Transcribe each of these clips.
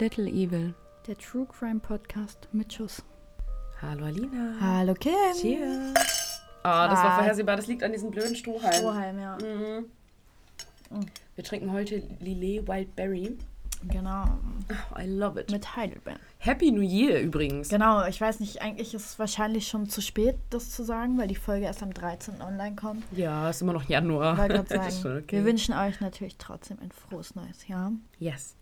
Little Evil. Der True Crime Podcast mit Schuss. Hallo Alina. Hallo Kim. Cheers. Ah, das war vorhersehbar. Das liegt an diesem blöden Strohhalm. Strohhalm, ja. Mhm. Wir trinken heute Lillet Wildberry. Genau. Oh, I love it. Mit Heidelbeeren. Happy New Year übrigens. Genau, ich weiß nicht, eigentlich ist es wahrscheinlich schon zu spät, das zu sagen, weil die Folge erst am 13. online kommt. Ja, ist immer noch Januar. Sagen, okay. wir wünschen euch natürlich trotzdem ein frohes neues Jahr. Yes.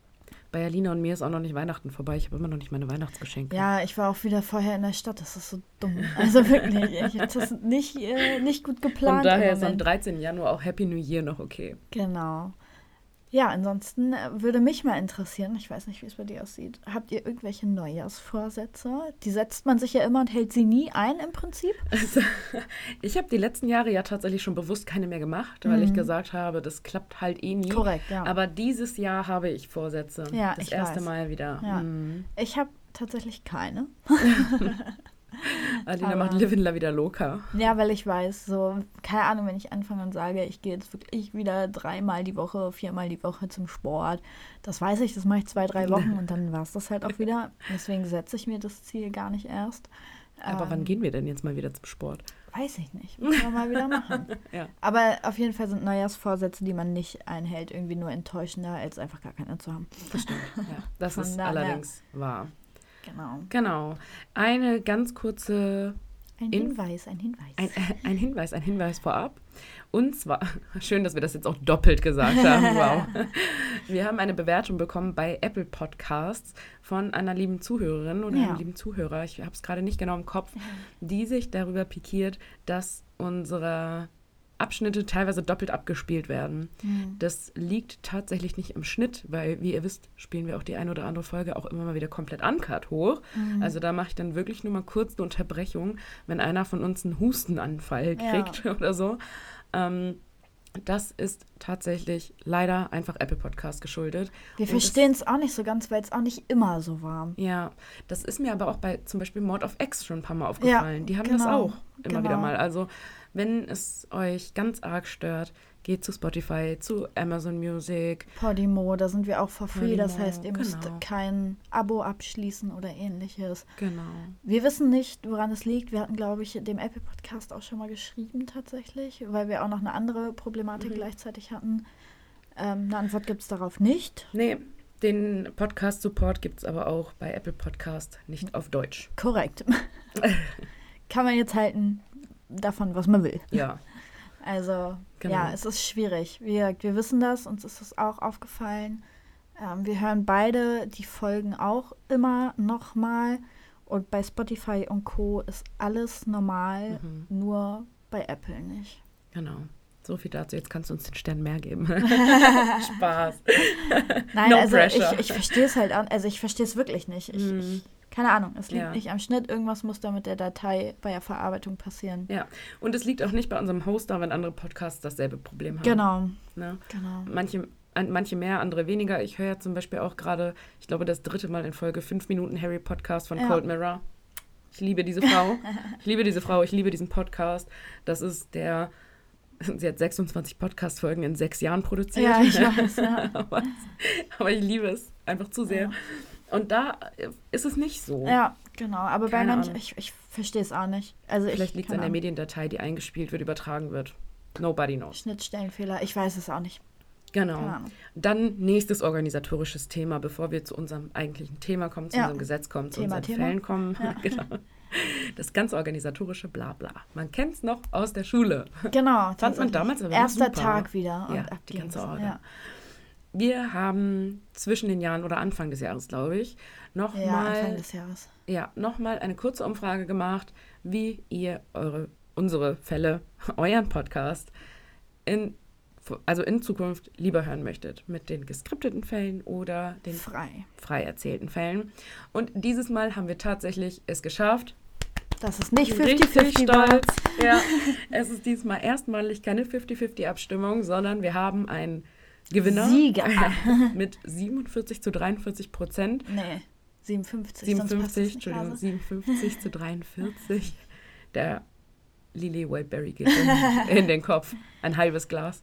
Bei Alina und mir ist auch noch nicht Weihnachten vorbei. Ich habe immer noch nicht meine Weihnachtsgeschenke. Ja, ich war auch wieder vorher in der Stadt, das ist so dumm. Also wirklich, ich habe das nicht, äh, nicht gut geplant. Von daher ist am Moment. 13. Januar auch Happy New Year noch okay. Genau. Ja, ansonsten äh, würde mich mal interessieren, ich weiß nicht, wie es bei dir aussieht. Habt ihr irgendwelche Neujahrsvorsätze? Die setzt man sich ja immer und hält sie nie ein im Prinzip. Also, ich habe die letzten Jahre ja tatsächlich schon bewusst keine mehr gemacht, weil ich gesagt habe, das klappt halt eh nie. Mhm. Korrekt, ja. Aber dieses Jahr habe ich Vorsätze. Ja, das erste weiß. Mal wieder. Ja. Mhm. Ich habe tatsächlich keine. Alina Aber- macht Livin La wieder locker. Ja, weil ich weiß, so, keine Ahnung, wenn ich anfange und sage, ich gehe jetzt wirklich wieder dreimal die Woche, viermal die Woche zum Sport, das weiß ich, das mache ich zwei, drei Wochen und dann war es das halt auch wieder. Deswegen setze ich mir das Ziel gar nicht erst. Aber Ähm, wann gehen wir denn jetzt mal wieder zum Sport? Weiß ich nicht. Müssen wir mal wieder machen. Ja. Aber auf jeden Fall sind Neujahrsvorsätze, die man nicht einhält, irgendwie nur enttäuschender, als einfach gar keine zu haben. Das stimmt. Ja, das Von ist daher- allerdings wahr. Genau. Genau. Eine ganz kurze Ein In- Hinweis, ein Hinweis. Ein, äh, ein Hinweis, ein Hinweis vorab. Und zwar, schön, dass wir das jetzt auch doppelt gesagt haben. Wow. Wir haben eine Bewertung bekommen bei Apple Podcasts von einer lieben Zuhörerin oder Ja. einem lieben Zuhörer, ich habe es gerade nicht genau im Kopf, die sich darüber pikiert, dass unsere Abschnitte teilweise doppelt abgespielt werden. Mhm. Das liegt tatsächlich nicht im Schnitt, weil, wie ihr wisst, spielen wir auch die eine oder andere Folge auch immer mal wieder komplett uncut hoch. Mhm. Also da mache ich dann wirklich nur mal kurz eine Unterbrechung, wenn einer von uns einen Hustenanfall Ja. kriegt oder so. Ähm, das ist tatsächlich leider einfach Apple Podcast geschuldet. Wir das- verstehen es auch nicht so ganz, weil es auch nicht immer so war. Ja, das ist mir aber auch bei zum Beispiel Mord of X schon ein paar Mal aufgefallen. Die haben das genau, auch immer genau. wieder mal. Also, wenn es euch ganz arg stört, geht zu Spotify, zu Amazon Music. Podimo, da sind wir auch for free. Das Podimo, heißt, ihr müsst genau. kein Abo abschließen oder ähnliches. Genau. Wir wissen nicht, woran es liegt. Wir hatten, glaube ich, dem Apple Podcast auch schon mal geschrieben tatsächlich, weil wir auch noch eine andere Problematik Mhm. gleichzeitig hatten. Ähm, eine Antwort gibt es darauf nicht. Nee, den Podcast-Support gibt es aber auch bei Apple Podcast, nicht auf Deutsch. Korrekt. Kann man jetzt halten davon, was man will. Ja, Also, Genau. ja, es ist schwierig. Wir, wir wissen das, uns ist das auch aufgefallen. Ähm, wir hören beide die Folgen auch immer nochmal. Und bei Spotify und Co. ist alles normal, Mhm. nur bei Apple nicht. genau. So viel dazu. Jetzt kannst du uns den Stern mehr geben. Spaß. Nein, No also pressure. ich, ich verstehe es halt, auch- also ich verstehe es wirklich nicht. Ich, Mhm. ich, keine Ahnung, es liegt Ja. nicht am Schnitt. Irgendwas muss da mit der Datei bei der Verarbeitung passieren. Ja, und es liegt auch nicht bei unserem Hoster, wenn andere Podcasts dasselbe Problem haben. Genau, Ne? genau. Manche, an- manche mehr, andere weniger. Ich höre ja zum Beispiel auch gerade, ich glaube, das dritte Mal in Folge 5 Minuten Harry Podcast von Ja. Cold Mirror. Ich liebe diese Frau. ich liebe diese Frau, ich liebe diesen Podcast. Das ist der, sie hat 26 Podcast-Folgen in sechs Jahren produziert. Ja, ich weiß, ja. aber, aber ich liebe es einfach zu sehr. Ja. Und da äh, ist es nicht so. Ja, genau. Aber bei Keine manchen, Ahnung. ich, ich verstehe es auch nicht. Also Vielleicht ich, liegt es an der. Mediendatei, die eingespielt wird, übertragen wird. Nobody knows. Schnittstellenfehler. Ich weiß es auch nicht. Genau. Dann nächstes organisatorisches Thema, bevor wir zu unserem eigentlichen Thema kommen, zu Ja. unserem Gesetz kommen, zu Thema, unseren Thema. Fällen kommen. Ja. genau. Das ganze organisatorische Blabla. Man kennt es noch aus der Schule. Genau. Fand man damals aber Erster super. Tag wieder. Ja, die ganze Orga. Ja, Wir haben zwischen den Jahren oder Anfang des Jahres, glaube ich, ja Anfang nochmal des Jahres. ja, noch mal eine kurze Umfrage gemacht, wie ihr eure, unsere Fälle, euren Podcast in, also in Zukunft lieber hören möchtet. Mit den geskripteten Fällen oder den Frei. frei erzählten Fällen. Und dieses Mal haben wir tatsächlich es geschafft. Das ist nicht Richtig 50-50 war. stolz. Ja, es ist diesmal erstmalig keine 50-50-Abstimmung, sondern wir haben einen Gewinner Sieger. mit 47 zu 43 Prozent. Nee, 57. sonst passt 57, das nicht Entschuldigung, Hase. 57 zu 43. Der Lily Whiteberry geht in, in den Kopf. Ein halbes Glas.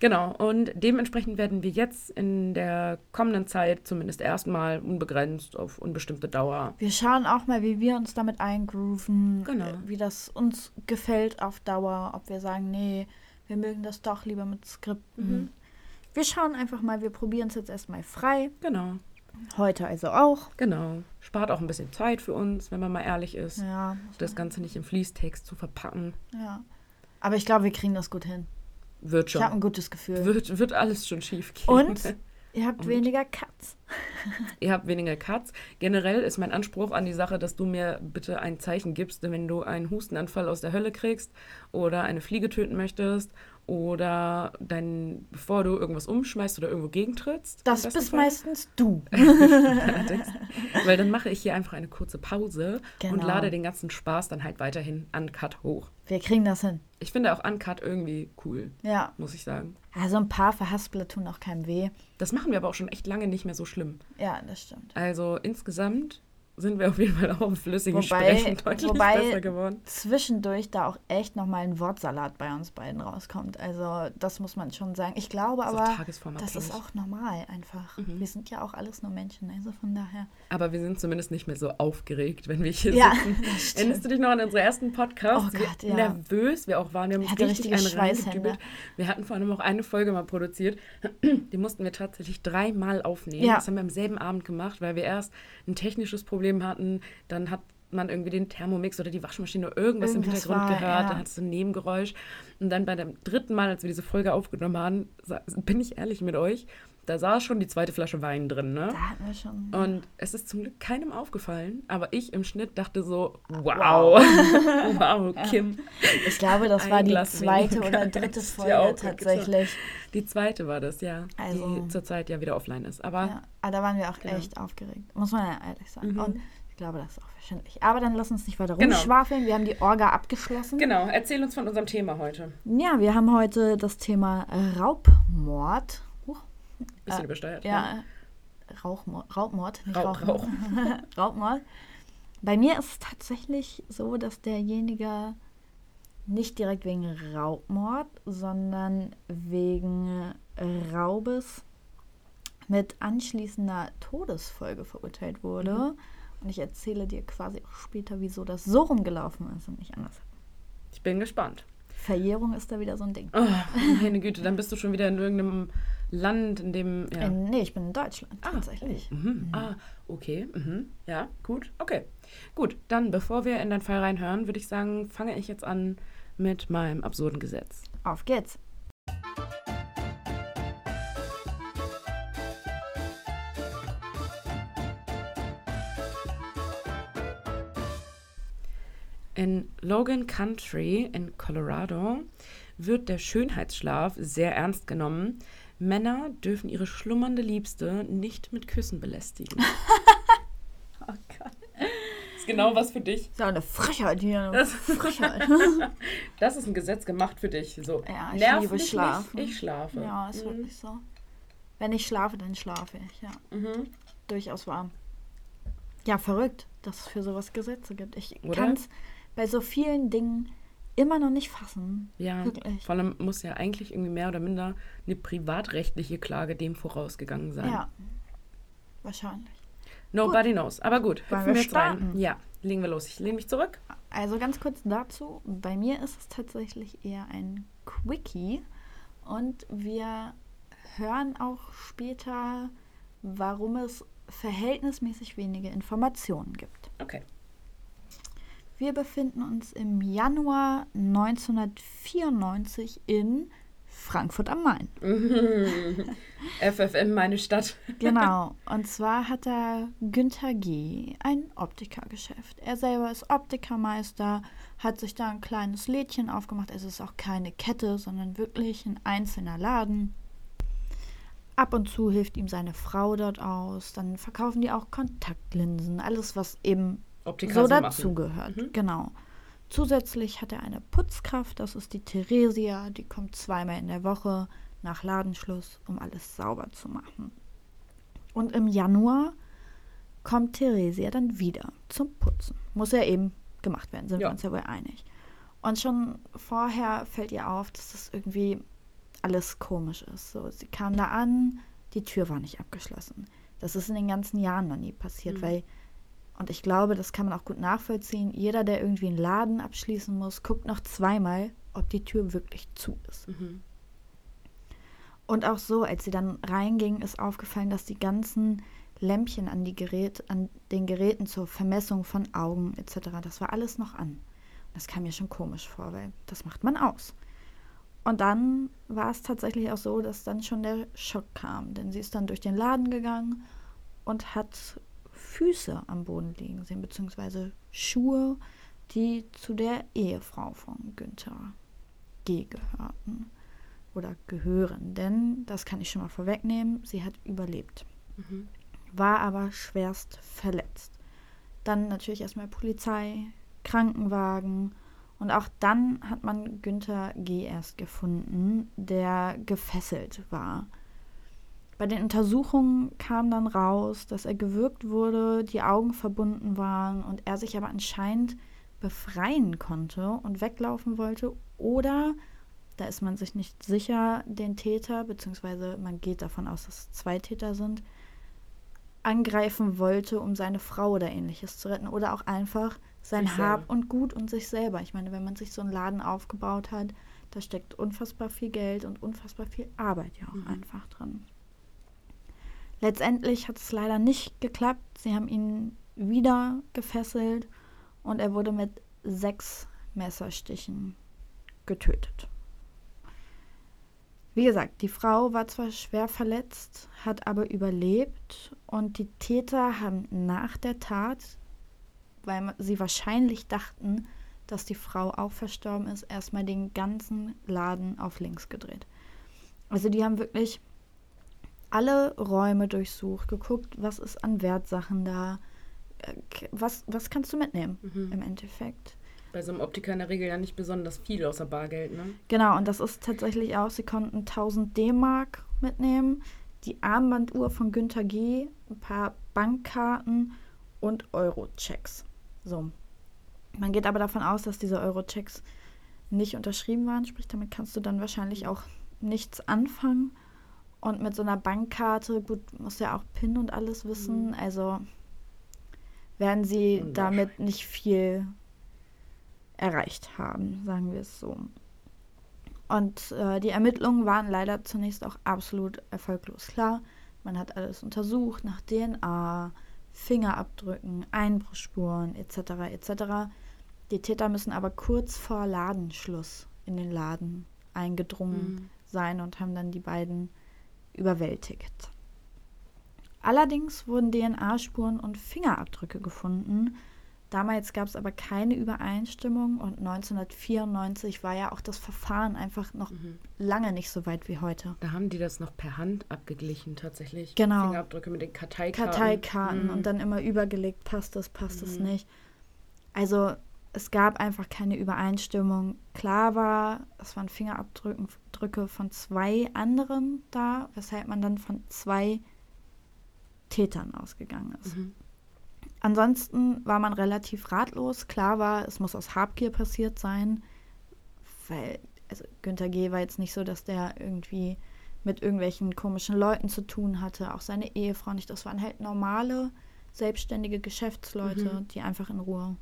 Genau, und dementsprechend werden wir jetzt in der kommenden Zeit zumindest erstmal unbegrenzt auf unbestimmte Dauer. Wir schauen auch mal, wie wir uns damit eingrooven, Genau. äh, wie das uns gefällt auf Dauer, ob wir sagen, nee, wir mögen das doch lieber mit Skripten. Mhm. Wir schauen einfach mal, wir probieren es jetzt erstmal frei. Genau, Heute also auch. genau. Spart auch ein bisschen Zeit für uns, wenn man mal ehrlich ist, Ja, das Ganze nicht im Fließtext zu verpacken. ja. Aber ich glaube, wir kriegen das gut hin. Wird Ich habe schon. ein gutes Gefühl. Wird, wird alles schon schief gehen. Und ihr habt Und? weniger Cuts. Ihr habt weniger Cuts. Generell ist mein Anspruch an die Sache, dass du mir bitte ein Zeichen gibst, wenn du einen Hustenanfall aus der Hölle kriegst oder eine Fliege töten möchtest oder dein, bevor du irgendwas umschmeißt oder irgendwo gegentrittst. Das bist Fall. meistens du. Weil dann mache ich hier einfach eine kurze Pause und Genau. lade den ganzen Spaß dann halt weiterhin uncut hoch. Wir kriegen das hin. Ich finde auch uncut irgendwie cool, Ja. muss ich sagen. Also ein paar Verhaspler tun auch keinem weh. Das machen wir aber auch schon echt lange nicht mehr so schlimm. Ja, das stimmt. Also insgesamt sind wir auf jeden Fall auch im flüssigen Wobei- Sprechen deutlich wobei- besser geworden. Zwischendurch da auch echt nochmal ein Wortsalat bei uns beiden rauskommt. Also das muss man schon sagen. Ich glaube Das aber, das ist auch normal einfach. Mhm. Wir sind ja auch alles nur Menschen, also von daher. Aber wir sind zumindest nicht mehr so aufgeregt, wenn wir hier Ja, sitzen. Erinnerst du dich noch an unsere ersten Podcasts? Oh Gott, ja. nervös wir auch waren. Wir haben uns richtig einen reingedübelt. Wir hatten vor allem auch eine Folge mal produziert. Die mussten wir tatsächlich dreimal aufnehmen. Ja. Das haben wir am selben Abend gemacht, weil wir erst ein technisches Problem hatten. Dann hat man irgendwie den Thermomix oder die Waschmaschine oder irgendwas, im Irgendwas Hintergrund war, gehört. ja. Dann hattest du ein Nebengeräusch. Und dann bei dem dritten Mal, als wir diese Folge aufgenommen haben, bin ich ehrlich mit euch, da saß schon die zweite Flasche Wein drin, ne? Da hatten wir schon. Und es ist zum Glück keinem aufgefallen, aber ich im Schnitt dachte so, wow, Wow. wow, Kim. Ich glaube, das war die Glas zweite oder dritte Folge tatsächlich. Die zweite war das, ja, Also- die zurzeit ja wieder offline ist. Aber Ja, aber da waren wir auch Genau. echt aufgeregt. Muss man ja ehrlich sagen. Mhm. Und ich glaube, das ist auch verständlich. Aber dann lass uns nicht weiter Genau. rumschwafeln. Wir haben die Orga abgeschlossen. genau, erzähl uns von unserem Thema heute. Ja, wir haben heute das Thema Raubmord. Bisschen Äh, übersteuert. ja, äh, Rauchmord, Raubmord, nicht Rauch, Rauchmord. Rauch. Raubmord. Bei mir ist es tatsächlich so, dass derjenige nicht direkt wegen Raubmord, sondern wegen Raubes mit anschließender Todesfolge verurteilt wurde. Mhm. Und ich erzähle dir quasi auch später, wieso das so rumgelaufen ist und nicht anders. Ich bin gespannt. Verjährung ist da wieder so ein Ding. Oh, meine Güte, dann bist du schon wieder in irgendeinem Land, in dem. Ja. In, nee, ich bin in Deutschland Ah, tatsächlich. Oh, mhm. Ah, okay. Mhm. Ja, gut. Okay. Gut, dann bevor wir in deinen Fall reinhören, würde ich sagen, fange ich jetzt an mit meinem absurden Gesetz. Auf geht's. In Logan Country in Colorado wird der Schönheitsschlaf sehr ernst genommen. Männer dürfen ihre schlummernde Liebste nicht mit Küssen belästigen. Oh Gott. ist genau was für dich. So eine Frechheit hier. Das- Frechheit. Das ist ein Gesetz gemacht für dich. So, Ja, ich nerv liebe Schlafen. Nicht, ich schlafe. Ja, ist Mhm. wirklich so. Wenn ich schlafe, dann schlafe ich, ja. Mhm. Durchaus warm. Ja, verrückt, dass es für sowas Gesetze gibt. Ich kann es bei so vielen Dingen immer noch nicht fassen. Ja, Wirklich. vor allem muss ja eigentlich irgendwie mehr oder minder eine privatrechtliche Klage dem vorausgegangen sein. Ja, wahrscheinlich. Nobody knows. Aber gut, hüpfen wir wir jetzt rein. Ja, legen wir los. Ich lehne mich zurück. Also ganz kurz dazu, bei mir ist es tatsächlich eher ein Quickie und wir hören auch später, warum es verhältnismäßig wenige Informationen gibt. Okay. Wir befinden uns im Januar 1994 in Frankfurt am Main. FFM, meine Stadt. Genau. Und zwar hat da Günther G. ein Optikergeschäft. Er selber ist Optikermeister, hat sich da ein kleines Lädchen aufgemacht. Es ist auch keine Kette, sondern wirklich ein einzelner Laden. Ab und zu hilft ihm seine Frau dort aus. Dann verkaufen die auch Kontaktlinsen. Alles, was eben Optiker so dazugehört. Mhm. Genau. Zusätzlich hat er eine Putzkraft, das ist die Theresia, die kommt zweimal in der Woche nach Ladenschluss, um alles sauber zu machen. Und im Januar kommt Theresia dann wieder zum Putzen. Muss ja eben gemacht werden, sind Ja. wir uns ja wohl einig. Und schon vorher fällt ihr auf, dass das irgendwie alles komisch ist. So, sie kam da an, die Tür war nicht abgeschlossen. Das ist in den ganzen Jahren noch nie passiert, Mhm. weil, und ich glaube, das kann man auch gut nachvollziehen, jeder, der irgendwie einen Laden abschließen muss, guckt noch zweimal, ob die Tür wirklich zu ist. Mhm. Und auch so, als sie dann reinging, ist aufgefallen, dass die ganzen Lämpchen an, die Gerät, an den Geräten zur Vermessung von Augen etc., das war alles noch an. Das kam mir schon komisch vor, weil das macht man aus. Und dann war es tatsächlich auch so, dass dann schon der Schock kam, denn sie ist dann durch den Laden gegangen und hat Füße am Boden liegen sehen, beziehungsweise Schuhe, die zu der Ehefrau von Günther G. gehörten oder gehören. Denn, das kann ich schon mal vorwegnehmen, sie hat überlebt, Mhm. war aber schwerst verletzt. Dann natürlich erstmal Polizei, Krankenwagen und auch dann hat man Günther G. erst gefunden, der gefesselt war. Bei den Untersuchungen kam dann raus, dass er gewürgt wurde, die Augen verbunden waren und er sich aber anscheinend befreien konnte und weglaufen wollte oder, da ist man sich nicht sicher, den Täter, beziehungsweise man geht davon aus, dass es zwei Täter sind, angreifen wollte, um seine Frau oder ähnliches zu retten oder auch einfach sein Sich Hab selber. und Gut und sich selber. Ich meine, wenn man sich so einen Laden aufgebaut hat, da steckt unfassbar viel Geld und unfassbar viel Arbeit ja auch Mhm. einfach drin. Letztendlich hat es leider nicht geklappt. Sie haben ihn wieder gefesselt und er wurde mit sechs Messerstichen getötet. Wie gesagt, die Frau war zwar schwer verletzt, hat aber überlebt und die Täter haben nach der Tat, weil sie wahrscheinlich dachten, dass die Frau auch verstorben ist, erstmal den ganzen Laden auf links gedreht. Also die haben wirklich alle Räume durchsucht, geguckt, was ist an Wertsachen da, äh, was, was kannst du mitnehmen Mhm. im Endeffekt. Bei so einem Optiker in der Regel ja nicht besonders viel außer Bargeld, ne? Genau, und das ist tatsächlich auch, sie konnten 1000 D-Mark mitnehmen, die Armbanduhr von Günter G., ein paar Bankkarten und Euro-Checks. So. Man geht aber davon aus, dass diese Euro-Checks nicht unterschrieben waren, sprich, damit kannst du dann wahrscheinlich auch nichts anfangen. Und mit so einer Bankkarte, gut, muss ja auch PIN und alles wissen, Mhm. also werden sie damit nicht viel erreicht haben, sagen wir es so. Und äh, die Ermittlungen waren leider zunächst auch absolut erfolglos. Klar, man hat alles untersucht nach DNA, Fingerabdrücken, Einbruchsspuren etc. etc. Die Täter müssen aber kurz vor Ladenschluss in den Laden eingedrungen Mhm. sein und haben dann die beiden überwältigt. Allerdings wurden DNA-Spuren und Fingerabdrücke gefunden. Damals gab es aber keine Übereinstimmung und 1994 war ja auch das Verfahren einfach noch Mhm. lange nicht so weit wie heute. Da haben die das noch per Hand abgeglichen, tatsächlich. Genau. Fingerabdrücke mit den Karteikarten. Karteikarten Mhm. und dann immer übergelegt, passt es, passt es Mhm. nicht. Also es gab einfach keine Übereinstimmung. Klar war, es waren Fingerabdrücke Drücke von zwei anderen da, weshalb man dann von zwei Tätern ausgegangen ist. Mhm. Ansonsten war man relativ ratlos. Klar war, es muss aus Habgier passiert sein, weil also Günther G. war jetzt nicht so, dass der irgendwie mit irgendwelchen komischen Leuten zu tun hatte. Auch seine Ehefrau nicht. Das waren halt normale, selbstständige Geschäftsleute, Mhm. die einfach in Ruhe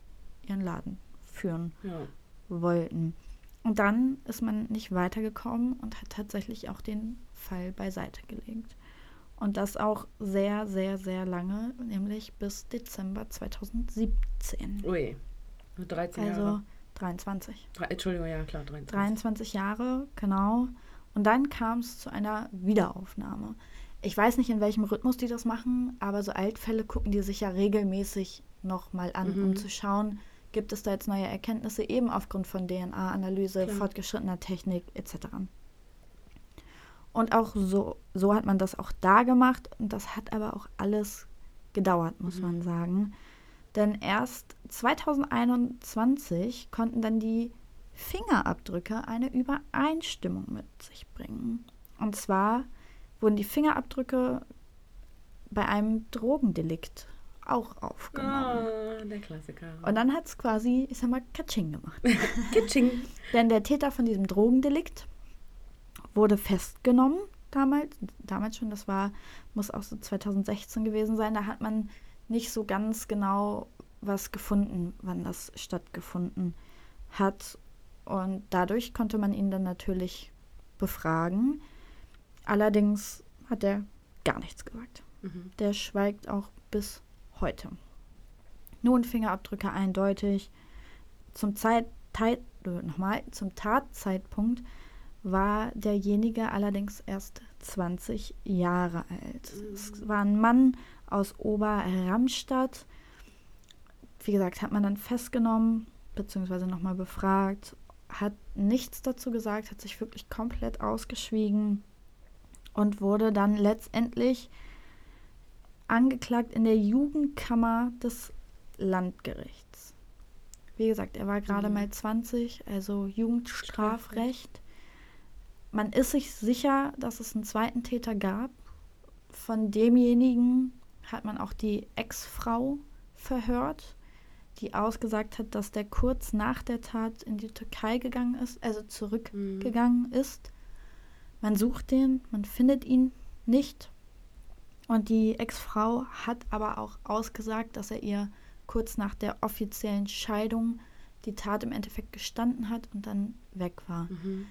ihren Laden führen Ja. wollten. Und dann ist man nicht weitergekommen und hat tatsächlich auch den Fall beiseite gelegt. Und das auch sehr, sehr, sehr lange, nämlich bis Dezember 2017. Ui. 13 Also Jahre. 23. Drei, Entschuldigung, ja klar, 23. 23 Jahre, genau. Und dann kam es zu einer Wiederaufnahme. Ich weiß nicht, in welchem Rhythmus die das machen, aber so Altfälle gucken die sich ja regelmäßig nochmal an, um Mhm. zu schauen, gibt es da jetzt neue Erkenntnisse, eben aufgrund von DNA-Analyse, fortgeschrittener Technik etc. Und auch so, so hat man das auch da gemacht und das hat aber auch alles gedauert, muss Mhm. man sagen. Denn erst 2021 konnten dann die Fingerabdrücke eine Übereinstimmung mit sich bringen. Und zwar wurden die Fingerabdrücke bei einem Drogendelikt auch aufgenommen. Ah, der Klassiker. Und dann hat es quasi, ich sag mal, Katsching gemacht. Kitsching. Denn der Täter von diesem Drogendelikt wurde festgenommen damals, damals schon, das war, muss auch so 2016 gewesen sein, da hat man nicht so ganz genau was gefunden, wann das stattgefunden hat. Und dadurch konnte man ihn dann natürlich befragen. Allerdings hat er gar nichts gesagt. Mhm. Der schweigt auch bis heute. Nun Fingerabdrücke eindeutig. Zum Zeit, äh, nochmal, zum Tatzeitpunkt war derjenige allerdings erst 20 Jahre alt. Es war ein Mann aus Oberramstadt. Wie gesagt, hat man dann festgenommen, beziehungsweise nochmal befragt, hat nichts dazu gesagt, hat sich wirklich komplett ausgeschwiegen und wurde dann letztendlich angeklagt in der Jugendkammer des Landgerichts. Wie gesagt, er war gerade Mhm. mal 20, also Jugendstrafrecht. Man ist sich sicher, dass es einen zweiten Täter gab. Von demjenigen hat man auch die Ex-Frau verhört, die ausgesagt hat, dass der kurz nach der Tat in die Türkei gegangen ist, also zurückgegangen Mhm. ist. Man sucht den, man findet ihn nicht. Und die Ex-Frau hat aber auch ausgesagt, dass er ihr kurz nach der offiziellen Scheidung die Tat im Endeffekt gestanden hat und dann weg war. Mhm.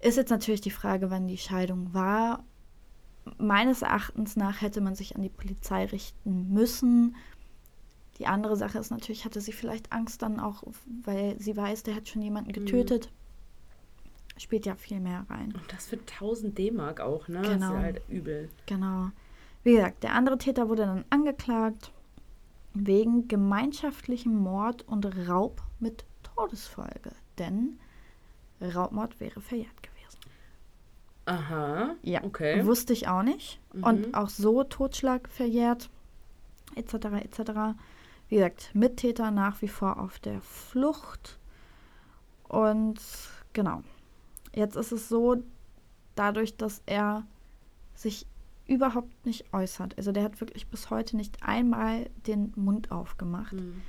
Ist jetzt natürlich die Frage, wann die Scheidung war. Meines Erachtens nach hätte man sich an die Polizei richten müssen. Die andere Sache ist natürlich, hatte sie vielleicht Angst dann auch, weil sie weiß, der hat schon jemanden getötet. Spielt ja viel mehr rein. Und das für 1000 D-Mark auch, ne? Das Genau. ist ja halt übel. Genau. Wie gesagt, der andere Täter wurde dann angeklagt wegen gemeinschaftlichem Mord und Raub mit Todesfolge. Denn Raubmord wäre verjährt gewesen. Aha. Ja, Okay. wusste ich auch nicht. Mhm. Und auch so Totschlag verjährt, etc., etc. Wie gesagt, Mittäter nach wie vor auf der Flucht. Und genau. Jetzt ist es so, dadurch, dass er sich überhaupt nicht äußert, also der hat wirklich bis heute nicht einmal den Mund aufgemacht, Mhm.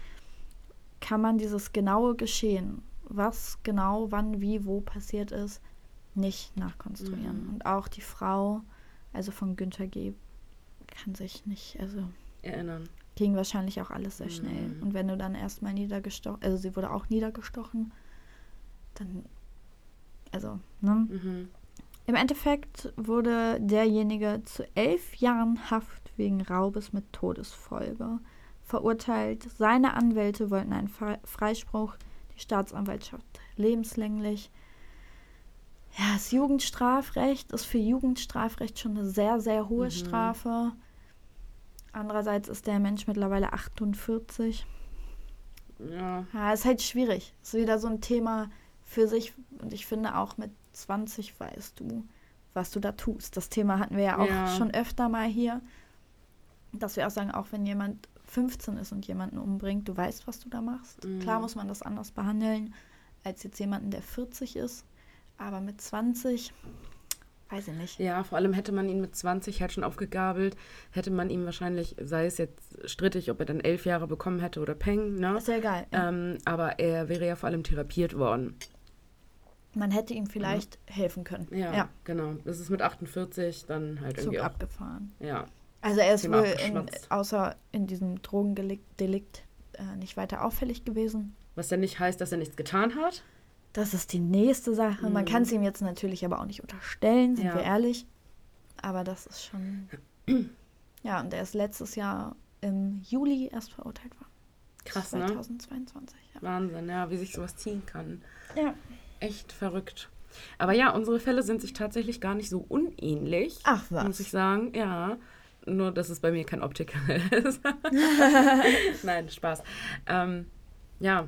kann man dieses genaue Geschehen, was genau, wann, wie, wo passiert ist, nicht nachkonstruieren. Mhm. Und auch die Frau, also von Günther G., kann sich nicht, also Erinnern. ging wahrscheinlich auch alles sehr schnell. Mhm. Und wenn du dann erstmal niedergestochen, also sie wurde auch niedergestochen, dann, also, ne? Im Endeffekt wurde derjenige zu elf Jahren Haft wegen Raubes mit Todesfolge verurteilt. Seine Anwälte wollten einen Fre- Freispruch, die Staatsanwaltschaft lebenslänglich. Ja, das Jugendstrafrecht ist für Jugendstrafrecht schon eine sehr, sehr hohe Mhm. Strafe. Andererseits ist der Mensch mittlerweile 48. Ja. Ja, ist halt schwierig. Ist wieder so ein Thema für sich. Und ich finde auch mit 20 weißt du, was du da tust. Das Thema hatten wir ja auch Ja. schon öfter mal hier. Dass wir auch sagen, auch wenn jemand 15 ist und jemanden umbringt, du weißt, was du da machst. Mhm. Klar muss man das anders behandeln, als jetzt jemanden, der 40 ist. Aber mit 20, weiß ich nicht. Ja, vor allem hätte man ihn mit 20 halt schon aufgegabelt, hätte man ihm wahrscheinlich, sei es jetzt strittig, ob er dann elf Jahre bekommen hätte oder Peng, ne? Ist ja egal. Ja. Ähm, aber er wäre ja vor allem therapiert worden. Man hätte ihm vielleicht helfen können. Ja, ja genau. Das ist mit 48 dann halt Zug irgendwie auch. abgefahren. Ja. Also er ist Thema wohl in, außer in diesem Drogendelikt Delikt, äh, nicht weiter auffällig gewesen. Was ja nicht heißt, dass er nichts getan hat. Das ist die nächste Sache. Man Mhm. kann es ihm jetzt natürlich aber auch nicht unterstellen, sind Ja. wir ehrlich. Aber das ist schon. ja, und er ist letztes Jahr im Juli erst verurteilt worden. Krass, ne? 2022. Ja. Wahnsinn, ja, wie sich sowas ziehen kann. ja. Echt verrückt. Aber ja, unsere Fälle sind sich tatsächlich gar nicht so unähnlich. Ach was. Muss ich sagen, ja. Nur, dass es bei mir kein Optiker ist. Nein, Spaß. Ähm, ja,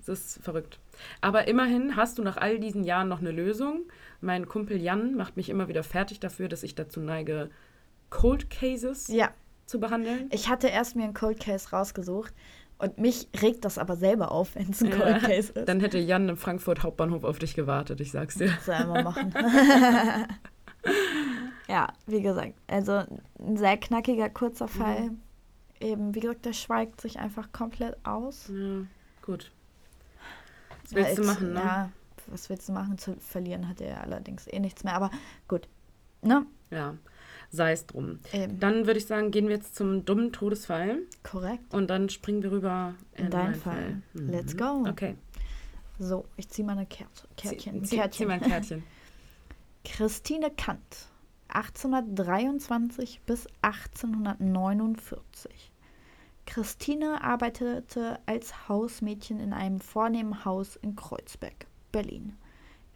es ist verrückt. Aber immerhin hast du nach all diesen Jahren noch eine Lösung. Mein Kumpel Jan macht mich immer wieder fertig dafür, dass ich dazu neige, Cold Cases ja, zu behandeln. ich hatte erst mir einen Cold Case rausgesucht und mich regt das aber selber auf, wenn es ein Ja, Cold Case ist. Dann hätte Jan im Frankfurt Hauptbahnhof auf dich gewartet, ich sag's dir. Soll er mal machen. ja, wie gesagt, also ein sehr knackiger, kurzer Fall. Eben, wie gesagt, der schweigt sich einfach komplett aus. Ja, gut. Was willst du Weil es- machen, ne? Ja, was willst du machen? Zu verlieren hat er allerdings eh nichts mehr. Aber gut, ne? Ja, sei es drum. Eben. Dann würde ich sagen, gehen wir jetzt zum dummen Todesfall Korrekt. und dann springen wir rüber In deinen meinen Fall. Mhm. Let's go. Okay, So, ich ziehe mal eine Kärtchen. Kärtchen. zieh, zieh, Kärtchen. zieh mal ein Kärtchen. Christine Kant, 1823 bis 1849. Christine arbeitete als Hausmädchen in einem vornehmen Haus in Kreuzberg, Berlin.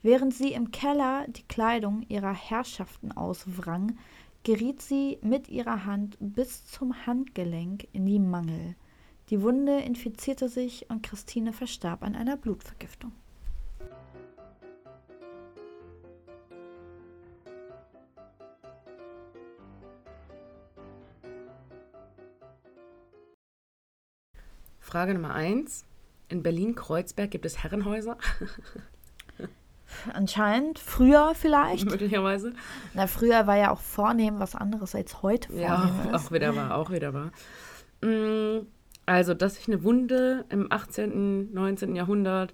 Während sie im Keller die Kleidung ihrer Herrschaften auswrang, geriet sie mit ihrer Hand bis zum Handgelenk in die Mangel. Die Wunde infizierte sich und Christine verstarb an einer Blutvergiftung. Frage Nummer eins. In Berlin-Kreuzberg gibt es Herrenhäuser, Anscheinend, früher vielleicht. möglicherweise. Na, früher war ja auch vornehm was anderes als heute vornehm Ja, ist. auch wieder wahr, auch wieder wahr. Mm, Also, dass sich eine Wunde im 18., 19. Jahrhundert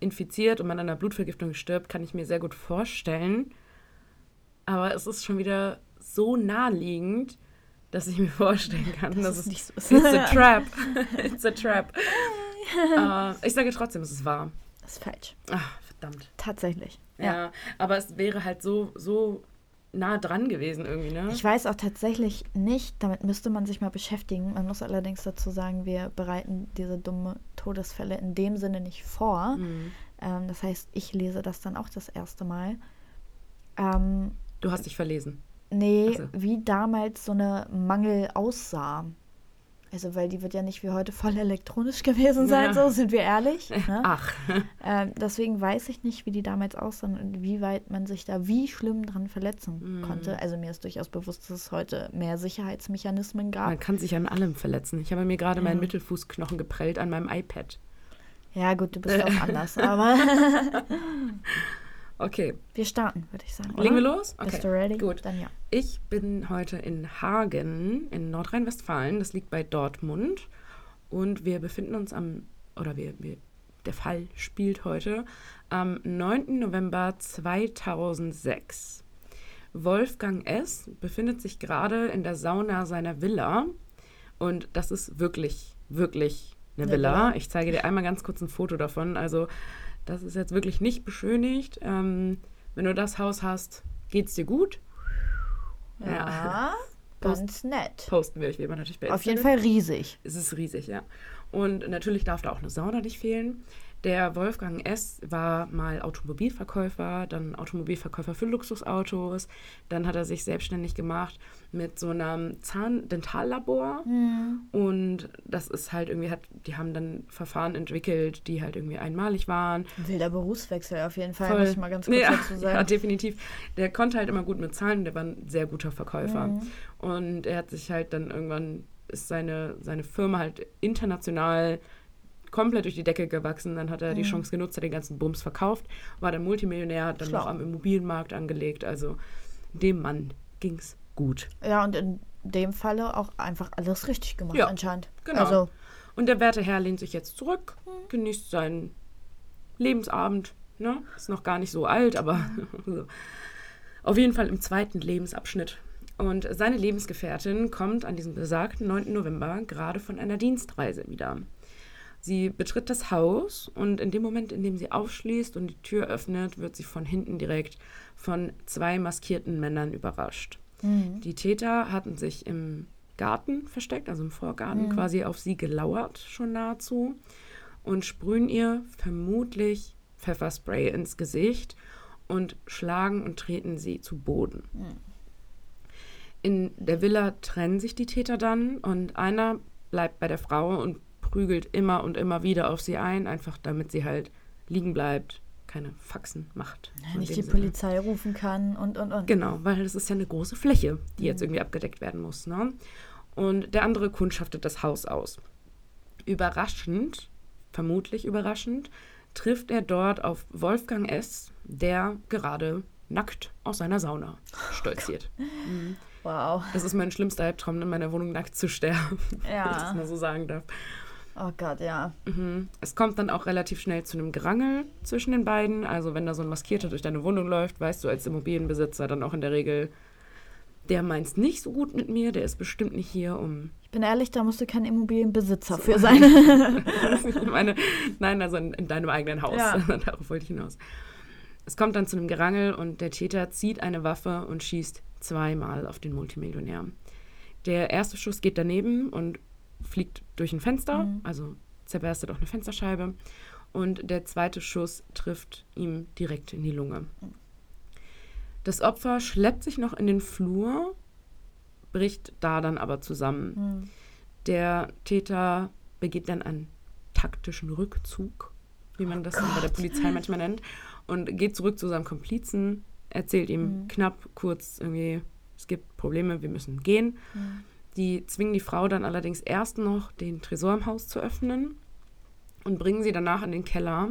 infiziert und man an einer Blutvergiftung stirbt, kann ich mir sehr gut vorstellen. Aber es ist schon wieder so naheliegend, dass ich mir vorstellen kann, dass Das es ist nicht so ist. It's a trap. It's a trap. Äh, ich sage trotzdem, es ist wahr. Das ist falsch. Ach, verdammt. Tatsächlich. Ja. Ja. aber es wäre halt so, so nah dran gewesen irgendwie, ne? Ich weiß auch tatsächlich nicht, damit müsste man sich mal beschäftigen. Man muss allerdings dazu sagen, wir bereiten diese dumme Todesfälle in dem Sinne nicht vor. Mhm. Ähm, das heißt, ich lese das dann auch das erste Mal. Ähm, Du hast dich verlesen. nee, so. wie damals so eine Mangel aussah. Also, weil die wird ja nicht wie heute voll elektronisch gewesen sein, Ja. so sind wir ehrlich. Ne? Ach, Ähm, deswegen weiß ich nicht, wie die damals aussahen und wie weit man sich da wie schlimm dran verletzen Mhm. konnte. Also mir ist durchaus bewusst, dass es heute mehr Sicherheitsmechanismen gab. man kann sich an allem verletzen. Ich habe mir gerade meinen Ja. Mittelfußknochen geprellt an meinem iPad. Ja gut, du bist auch anders, aber Okay, wir starten, würde ich sagen. Legen wir los? Okay. Bist du ready? gut. Dann ja. Ich bin heute in Hagen in Nordrhein-Westfalen. Das liegt bei Dortmund. Und wir befinden uns am, oder wir, wir, der Fall spielt heute am 9. November 2006. Wolfgang S. befindet sich gerade in der Sauna seiner Villa. Und das ist wirklich, wirklich eine. Villa. Ich zeige dir einmal ganz kurz ein Foto davon. Also, das ist jetzt wirklich nicht beschönigt. Ähm, wenn du das Haus hast, geht's dir gut. Ja, ganz nett. Posten wir euch wie immer natürlich bei Auf jeden. Fall riesig. Es ist riesig, ja. Und natürlich darf da auch eine Sauna nicht fehlen. Der Wolfgang S. war mal Automobilverkäufer, dann Automobilverkäufer für Luxusautos. Dann hat er sich selbstständig gemacht mit so einem Zahndentallabor. Und das ist halt irgendwie, hat, die haben dann Verfahren entwickelt, die halt irgendwie einmalig waren. Wilder Berufswechsel auf jeden Fall, Voll. muss ich mal ganz kurz ja, dazu sagen. Ja, definitiv. Der konnte halt immer gut mit Zahlen, der war ein sehr guter Verkäufer. Mhm. Und er hat sich halt dann irgendwann, ist seine, seine Firma halt international komplett durch die Decke gewachsen. Dann hat er Mhm. die Chance genutzt, hat den ganzen Bums verkauft, war dann Multimillionär, hat dann Schlau. noch am Immobilienmarkt angelegt. Also dem Mann ging's gut. Ja, und in dem Falle auch einfach alles richtig gemacht Ja, anscheinend. genau. Also, Und der werte Herr lehnt sich jetzt zurück, Mhm. genießt seinen Lebensabend. Ne? Ist noch gar nicht so alt, aber so. auf jeden Fall im zweiten Lebensabschnitt. Und seine Lebensgefährtin kommt an diesem besagten 9. November gerade von einer Dienstreise wieder. Sie betritt das Haus und in dem Moment, in dem sie aufschließt und die Tür öffnet, wird sie von hinten direkt von zwei maskierten Männern überrascht. Die Täter hatten sich im Garten versteckt, also im Vorgarten, quasi auf sie gelauert, schon nahezu, und sprühen ihr vermutlich Pfefferspray ins Gesicht und schlagen und treten sie zu Boden. In der Villa trennen sich die Täter dann und einer bleibt bei der Frau und prügelt immer und immer wieder auf sie ein, einfach damit sie halt liegen bleibt, keine Faxen macht. So in nicht die Sinne. Polizei rufen kann und, und, und. Genau, weil das ist ja eine große Fläche, die jetzt irgendwie abgedeckt werden muss. Ne? Und der andere kundschaftet das Haus aus. Überraschend, vermutlich überraschend, trifft er dort auf Wolfgang S., der gerade nackt aus seiner Sauna stolziert. Wow. Das ist mein schlimmster Albtraum, in meiner Wohnung nackt zu sterben, wenn ich das Ja. mal so sagen darf. Oh Gott, ja. Mhm. Es kommt dann auch relativ schnell zu einem Gerangel zwischen den beiden. Also wenn da so ein Maskierter durch deine Wohnung läuft, weißt du als Immobilienbesitzer dann auch in der Regel, der meint es nicht so gut mit mir, der ist bestimmt nicht hier, um... Ich bin ehrlich, da musst du kein Immobilienbesitzer für sein. meine, nein, also in, in deinem eigenen Haus. Ja. Darauf wollte ich hinaus. Es kommt dann zu einem Gerangel und der Täter zieht eine Waffe und schießt zweimal auf den Multimillionär. Der erste Schuss geht daneben und fliegt durch ein Fenster, Mhm. also zerberstet auch eine Fensterscheibe. Und der zweite Schuss trifft ihm direkt in die Lunge. Das Opfer schleppt sich noch in den Flur, bricht da dann aber zusammen. Hm. Der Täter begeht dann einen taktischen Rückzug, wie man das dann bei der Polizei manchmal nennt, und geht zurück zu seinem Komplizen, erzählt ihm Mhm. knapp kurz irgendwie, es gibt Probleme, wir müssen gehen. Hm. Die zwingen die Frau dann allerdings erst noch, den Tresor im Haus zu öffnen und bringen sie danach in den Keller,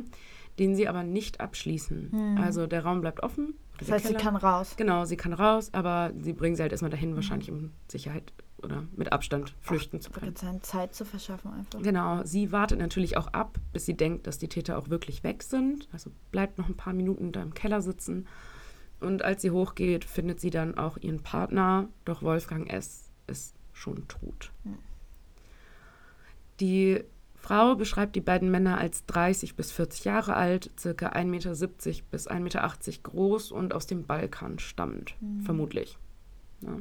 den sie aber nicht abschließen. Mhm. Also der Raum bleibt offen. Das heißt, sie Keller- kann raus. Genau, sie kann raus, aber sie bringen sie halt erstmal dahin, wahrscheinlich um Sicherheit oder mit Abstand flüchten zu können. Zeit zu verschaffen einfach. Genau, sie wartet natürlich auch ab, bis sie denkt, dass die Täter auch wirklich weg sind. Also bleibt noch ein paar Minuten da im Keller sitzen. Und als sie hochgeht, findet sie dann auch ihren Partner, doch Wolfgang S. ist schon tot. Hm. Die Frau beschreibt die beiden Männer als 30 bis 40 Jahre alt, circa 1,70 Meter bis 1,80 Meter groß und aus dem Balkan stammend, Hm. vermutlich. Ja.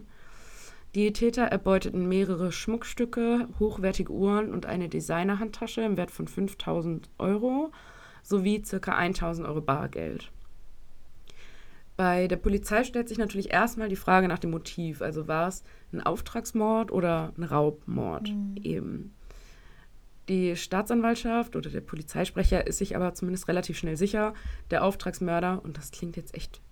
Die Täter erbeuteten mehrere Schmuckstücke, hochwertige Uhren und eine Designerhandtasche im Wert von 5000 Euro sowie ca. 1000 Euro Bargeld. Bei der Polizei stellt sich natürlich erstmal die Frage nach dem Motiv. Also war es ein Auftragsmord oder ein Raubmord Mhm. eben. Die Staatsanwaltschaft oder der Polizeisprecher ist sich aber zumindest relativ schnell sicher, der Auftragsmörder, und das klingt jetzt echt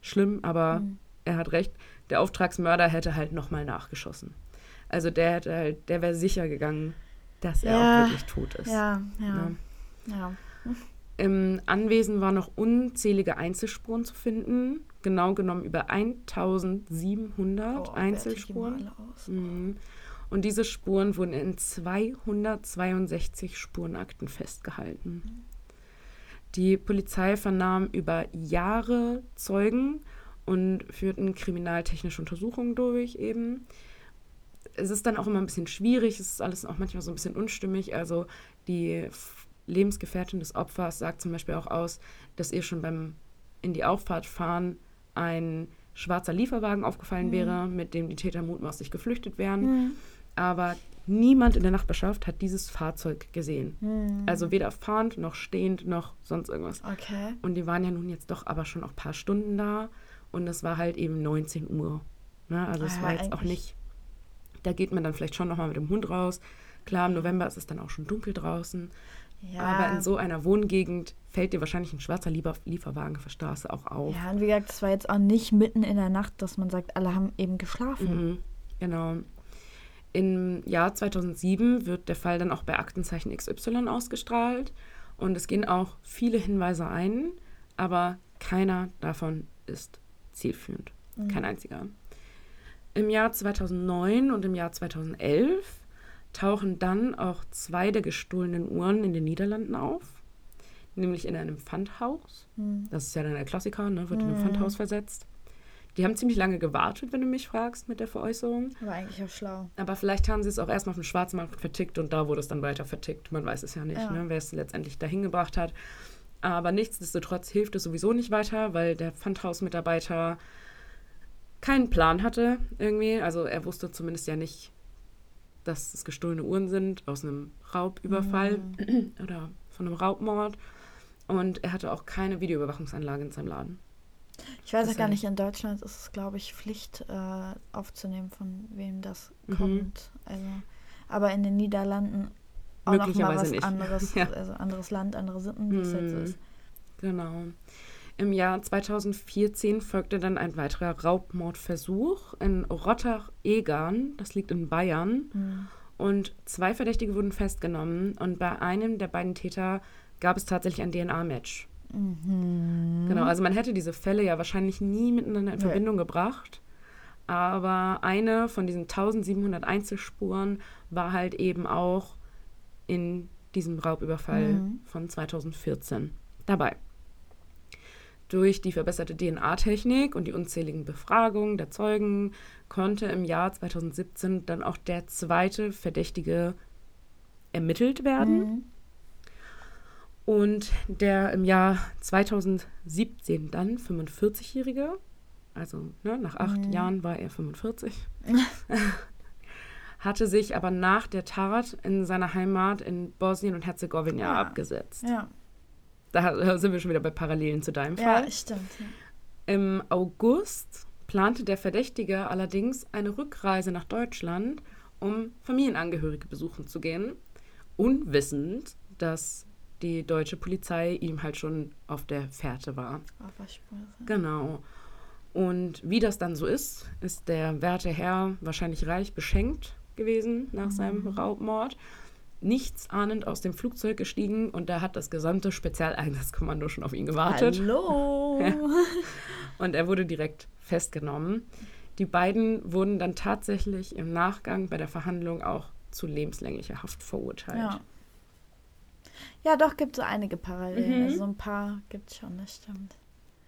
schlimm, aber Mhm. er hat recht, der Auftragsmörder hätte halt nochmal nachgeschossen. Also der hätte halt, der wäre sicher gegangen, dass er Ja, auch wirklich tot ist. Ja, ja, Ne? ja. Im Anwesen waren noch unzählige Einzelspuren zu finden, genau genommen über 1700 Oh, Einzelspuren. Mhm. Und diese Spuren wurden in 262 Spurenakten festgehalten. Die Polizei vernahm über Jahre Zeugen und führten kriminaltechnische Untersuchungen durch eben. Es ist dann auch immer ein bisschen schwierig, es ist alles auch manchmal so ein bisschen unstimmig. Also die Lebensgefährtin des Opfers sagt zum Beispiel auch aus, dass ihr schon beim in die Auffahrt fahren ein schwarzer Lieferwagen aufgefallen Mhm. wäre, mit dem die Täter mutmaßlich geflüchtet wären. Hm. Aber niemand in der Nachbarschaft hat dieses Fahrzeug gesehen. Hm. Also weder fahrend noch stehend noch sonst irgendwas. Okay. Und die waren ja nun jetzt doch aber schon auch ein paar Stunden da. Und es war halt eben 19 Uhr. Ne? Also es Ah, war jetzt auch nicht. Da geht man dann vielleicht schon nochmal mit dem Hund raus. Klar, im November ist es dann auch schon dunkel draußen. Ja. Aber in so einer Wohngegend fällt dir wahrscheinlich ein schwarzer Liefer Lieferwagen auf der Straße auch auf. Ja, und wie gesagt, es war jetzt auch nicht mitten in der Nacht, dass man sagt, alle haben eben geschlafen. Mhm, genau. Im Jahr 2007 wird der Fall dann auch bei Aktenzeichen XY ausgestrahlt und es gehen auch viele Hinweise ein, aber keiner davon ist zielführend. Mhm. Kein einziger. Im Jahr 2009 und im Jahr 2011 tauchen dann auch zwei der gestohlenen Uhren in den Niederlanden auf, nämlich in einem Pfandhaus. Hm. Das ist ja dann der Klassiker, ne? wird in ein Mhm. Pfandhaus versetzt. Die haben ziemlich lange gewartet, wenn du mich fragst, mit der Veräußerung. Aber eigentlich auch schlau. Aber vielleicht haben sie es auch erstmal auf dem Schwarzmarkt vertickt und da wurde es dann weiter vertickt. Man weiß es ja nicht, Ja. Ne? wer es letztendlich dahin gebracht hat. Aber nichtsdestotrotz hilft es sowieso nicht weiter, weil der Pfandhausmitarbeiter keinen Plan hatte irgendwie. Also er wusste zumindest ja nicht, dass es gestohlene Uhren sind aus einem Raubüberfall Mhm. oder von einem Raubmord. Und er hatte auch keine Videoüberwachungsanlage in seinem Laden. Ich weiß Das auch gar nicht, in Deutschland ist es, glaube ich, Pflicht äh, aufzunehmen, von wem das Mhm. kommt. Also, aber in den Niederlanden auch noch mal was nicht. anderes, Ja. also anderes Land, andere Sitten, wie es jetzt so Mhm. ist. Genau. Im Jahr 2014 folgte dann ein weiterer Raubmordversuch in Rottach-Egern, das liegt in Bayern. Mhm. Und zwei Verdächtige wurden festgenommen und bei einem der beiden Täter gab es tatsächlich ein DNA-Match. Mhm. Genau, also man hätte diese Fälle ja wahrscheinlich nie miteinander in Nee. Verbindung gebracht. Aber eine von diesen 1700 Einzelspuren war halt eben auch in diesem Raubüberfall Mhm. von 2014 dabei. Durch die verbesserte DNA-Technik und die unzähligen Befragungen der Zeugen konnte im Jahr 2017 dann auch der zweite Verdächtige ermittelt werden. Mhm. Und der im Jahr 2017 dann 45-Jährige, also ne, nach acht Mhm. Jahren war er 45, hatte sich aber nach der Tat in seiner Heimat in Bosnien und Herzegowina Ja. abgesetzt. Ja, Da sind wir schon wieder bei Parallelen zu deinem Fall. ja stimmt. Ja. Im August plante der Verdächtige allerdings eine Rückreise nach Deutschland, um Familienangehörige besuchen zu gehen, unwissend, dass die deutsche Polizei ihm halt schon auf der Fährte war. Auf der Spur. Genau. Und wie das dann so ist, ist der werte Herr wahrscheinlich reich beschenkt gewesen nach seinem Raubmord. Nichts ahnend aus dem Flugzeug gestiegen und da hat das gesamte Spezialeinsatzkommando schon auf ihn gewartet. Hallo. Und er wurde direkt festgenommen. Die beiden wurden dann tatsächlich im Nachgang bei der Verhandlung auch zu lebenslänglicher Haft verurteilt. Ja. Ja, doch, gibt so einige Parallelen. Mhm. Also so ein paar gibt es schon, das stimmt.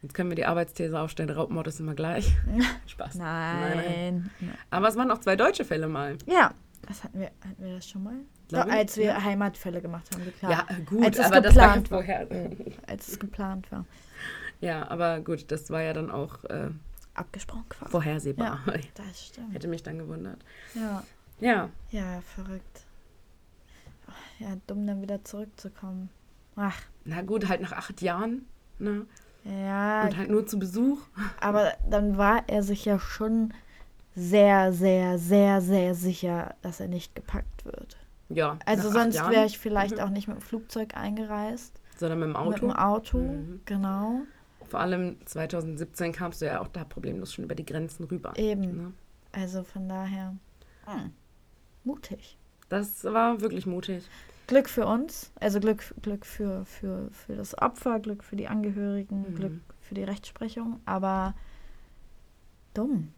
Jetzt können wir die Arbeitsthese aufstellen, Raubmord ist immer gleich. Spaß. Nein. Aber es waren auch zwei deutsche Fälle mal. Ja. Das hatten wir, hatten wir das schon mal? Glaub Doch, ich, als wir ja. Heimatfälle gemacht haben, klar. Ja, gut, als es aber das war ja geplant war. vorher. Als es geplant war. Ja, aber gut, das war ja dann auch äh, Abgesprochen quasi. vorhersehbar. Das stimmt. Hätte mich dann gewundert. Ja. Ja, Ja, verrückt. Ja, dumm dann wieder zurückzukommen. Ach, na gut, halt nach acht Jahren. Ne? ja, Und halt nur zu Besuch. aber dann war er sich ja schon sehr, sehr, sehr, sehr sicher, dass er nicht gepackt wird. Ja. Also sonst wäre ich vielleicht Mhm. auch nicht mit dem Flugzeug eingereist. Sondern mit dem Mit Auto. dem Auto, Mhm. genau. Vor allem 2017 kamst du ja auch da problemlos schon über die Grenzen rüber. Eben. Ne? Also von daher, hm, mutig. Das war wirklich mutig. Glück für uns, also Glück, Glück für, für, für das Opfer, Glück für die Angehörigen, Mhm. Glück für die Rechtsprechung, aber dumm.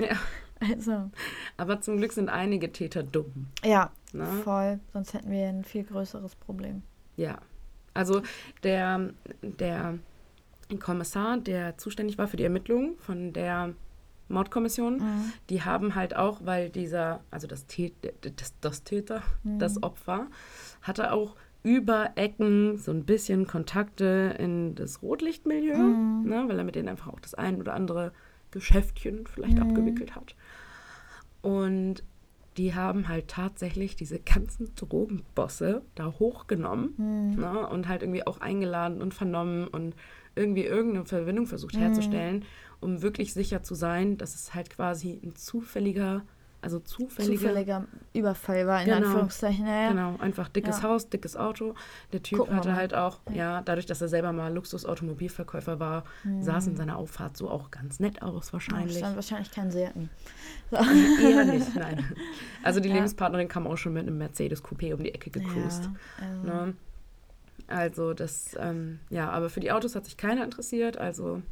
Ja. Also, Aber zum Glück sind einige Täter dumm. ja, Ne? voll. Sonst hätten wir ein viel größeres Problem. Ja. Also der, der Kommissar, der zuständig war für die Ermittlungen von der Mordkommission, Mhm. die haben halt auch, weil dieser, also das, das, das Täter, Mhm. das Opfer, hatte auch über Ecken so ein bisschen Kontakte in das Rotlichtmilieu, Mhm. ne, weil er mit denen einfach auch das ein oder andere Geschäftchen vielleicht Mhm. abgewickelt hat. Und die haben halt tatsächlich diese ganzen Drogenbosse da hochgenommen Mhm. ne, und halt irgendwie auch eingeladen und vernommen und irgendwie irgendeine Verbindung versucht Mhm. herzustellen, um wirklich sicher zu sein, dass es halt quasi ein zufälliger, also zufälliger, Zufälliger Überfall war, in Genau. Anführungszeichen. Ja, ja. genau, einfach dickes Ja. Haus, dickes Auto. Der Typ Gucken hatte halt auch, ja, dadurch, dass er selber mal Luxusautomobilverkäufer war, sah es in seiner Auffahrt so auch ganz nett aus wahrscheinlich. stand wahrscheinlich kein Seaten. Eher nicht, nein. Also die. Lebenspartnerin kam auch schon mit einem Mercedes Coupé um die Ecke gecruised. Also, Ne? Also das, ähm, ja, aber für die Autos hat sich keiner interessiert. Also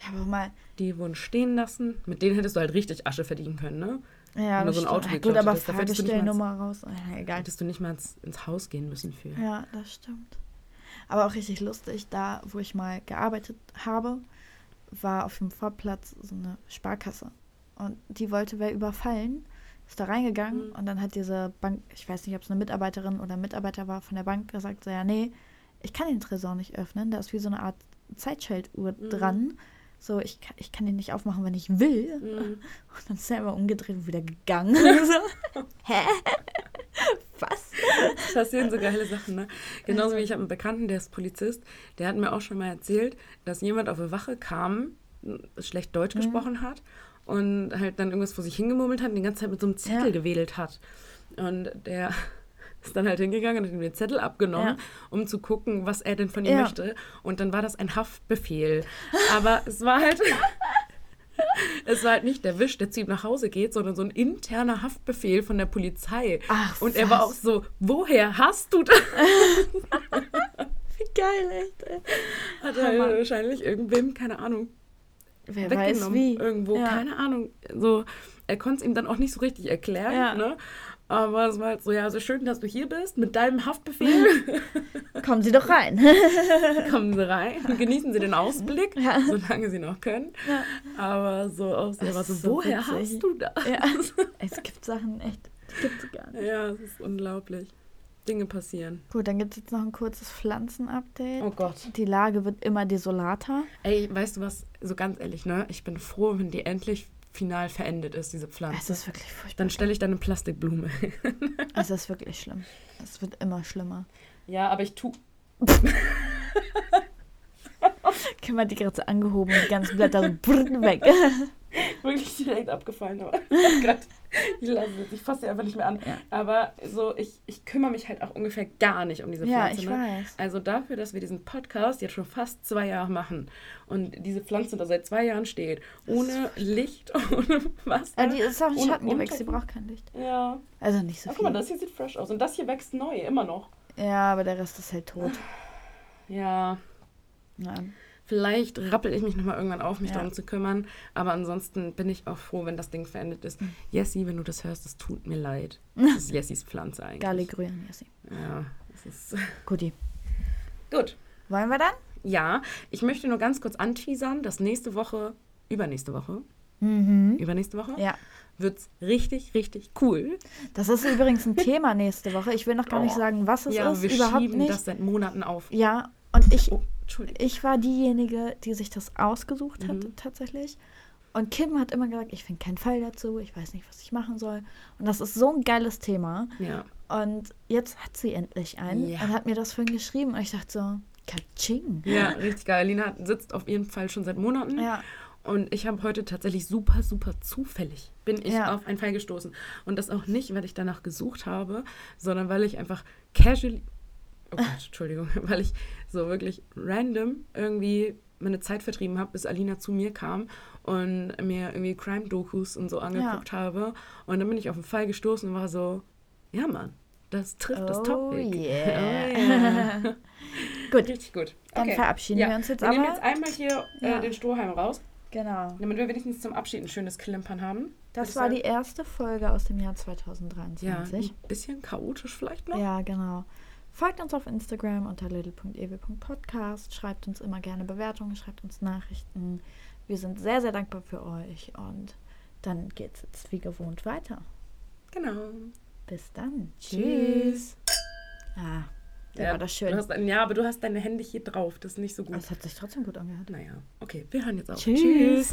ja, aber mal, die wurden stehen lassen. Mit denen hättest du halt richtig Asche verdienen können, ne? Ja, das so ein Auto geklaut Gut, aber hättest, Fahrgestellnummer raus. Ja, egal. Hättest du nicht mal ins, ins Haus gehen müssen für. Ja, das stimmt. Aber auch richtig lustig, da wo ich mal gearbeitet habe, war auf dem Vorplatz so eine Sparkasse. Und die wollte wer überfallen, ist da reingegangen Mhm. und dann hat diese Bank, ich weiß nicht, ob es eine Mitarbeiterin oder ein Mitarbeiter war von der Bank, gesagt, so ja, nee, ich kann den Tresor nicht öffnen, da ist wie so eine Art Zeitschaltuhr Mhm. dran. So, ich, kann- ich kann den nicht aufmachen, wenn ich will. Mhm. Und dann ist er immer umgedreht und wieder gegangen. so. Hä? Was? Es passieren so geile Sachen, ne? Genauso wie ich habe einen Bekannten, der ist Polizist, der hat mir auch schon mal erzählt, dass jemand auf eine Wache kam, schlecht Deutsch Mhm. gesprochen hat und halt dann irgendwas vor sich hingemurmelt hat und die ganze Zeit mit so einem Zettel Ja. gewedelt hat. Und der ist dann halt hingegangen und hat ihm den Zettel abgenommen, Ja. um zu gucken, was er denn von ihm Ja. möchte. Und dann war das ein Haftbefehl. Aber es war halt. Es war halt nicht der Wisch, der zu ihm nach Hause geht, sondern so ein interner Haftbefehl von der Polizei. Ach, und er war auch so, woher hast du das? Wie geil, echt. ey. Hat er Hammer. wahrscheinlich irgendwem, keine Ahnung, Wer weggenommen. weiß wie. Irgendwo, Ja. keine Ahnung. So, er konnte es ihm dann auch nicht so richtig erklären. Ja. Ne? Aber es war halt so, ja, so schön, dass du hier bist mit deinem Haftbefehl. Kommen Sie doch rein. Kommen Sie rein, genießen Sie den Ausblick, Ja. solange Sie noch können. Ja. Aber so auch so, so woher witzig. hast du das? Ja. Es gibt Sachen echt, die gibt es gar nicht. Ja, es ist unglaublich. Dinge passieren. Gut, dann gibt es jetzt noch ein kurzes Pflanzenupdate. Oh Gott. Die Lage wird immer desolater. Ey, weißt du was, so ganz ehrlich, ne? Ich bin froh, wenn die endlich final verendet ist, diese Es Pflanze. ist wirklich furchtbar. Dann stelle ich da eine Plastikblume. Es ist wirklich schlimm. Es wird immer schlimmer. ja, aber ich tu. Kann man die gerade so angehoben und die ganzen Blätter so weg. Wirklich direkt abgefallen, aber oh Gott, ich lasse es. Ich fasse sie einfach nicht mehr an. Ja. Aber so, ich, ich kümmere mich halt auch ungefähr gar nicht um diese Ja, Pflanze. ich ne? weiß. Also dafür, dass wir diesen Podcast jetzt schon fast zwei Jahre machen und diese Pflanze da seit zwei Jahren steht, ohne Licht, ohne Wasser. Ja, die ist auch ein Schattengewächs, die braucht kein Licht. Ja. Also nicht so Ach, guck mal, viel. das hier sieht fresh aus. Und das hier wächst neu, immer noch. Ja, aber der Rest ist halt tot. Ja, Ja. Vielleicht rappel ich mich nochmal irgendwann auf, mich Ja. darum zu kümmern. Aber ansonsten bin ich auch froh, wenn das Ding verendet ist. Mhm. Jessie, wenn du das hörst, es tut mir leid. Das ist Jessies Pflanze eigentlich. Galligrüan, Jessie. Ja, es ist Guti. gut. Wollen wir dann? Ja, ich möchte nur ganz kurz anteasern, dass nächste Woche, übernächste Woche, Mhm. übernächste Woche, Ja. wird's richtig, richtig cool. Das ist übrigens ein Thema nächste Woche. Ich will noch gar nicht Oh. sagen, was es ja, ist. wir Überhaupt schieben nicht. das seit Monaten auf. Ja, und ich, Oh, Entschuldigung. ich war diejenige, die sich das ausgesucht hat, Mhm. tatsächlich. Und Kim hat immer gesagt, ich finde keinen Fall dazu, ich weiß nicht, was ich machen soll. Und das ist so ein geiles Thema. Ja. Und jetzt hat sie endlich einen Ja. und hat mir das vorhin geschrieben. Und ich dachte so, Katsching. ja, richtig geil. Lina sitzt auf jeden Fall schon seit Monaten. Ja, Und ich habe heute tatsächlich super, super zufällig bin ich Ja. auf einen Fall gestoßen. Und das auch nicht, weil ich danach gesucht habe, sondern weil ich einfach casually, oh Gott, Entschuldigung, weil ich so wirklich random irgendwie meine Zeit vertrieben habe, bis Alina zu mir kam und mir irgendwie Crime-Dokus und so angeguckt habe. Und dann bin ich auf einen Fall gestoßen und war so, ja Mann, das trifft das Oh Topic. yeah. Oh yeah. Gut. Richtig gut. Dann verabschieden wir uns jetzt Wir nehmen aber. jetzt einmal hier äh, Ja. den Strohhalm raus. genau. Damit wir wenigstens zum Abschied ein schönes Klimpern haben. Das war die erste Folge aus dem Jahr Ja, 2023. ein bisschen chaotisch vielleicht noch. Ja, genau. Folgt uns auf Instagram unter little.ewe.podcast. Schreibt uns immer gerne Bewertungen, schreibt uns Nachrichten. Wir sind sehr, sehr dankbar für euch. Und dann geht's jetzt wie gewohnt weiter. Genau. Bis dann. Tschüss. Ah, Ja, war das schön. hast, ja, aber du hast deine Hände hier drauf. Das ist nicht so gut. Das hat sich trotzdem gut angehört. Naja, okay, wir hören jetzt auf. Tschüss.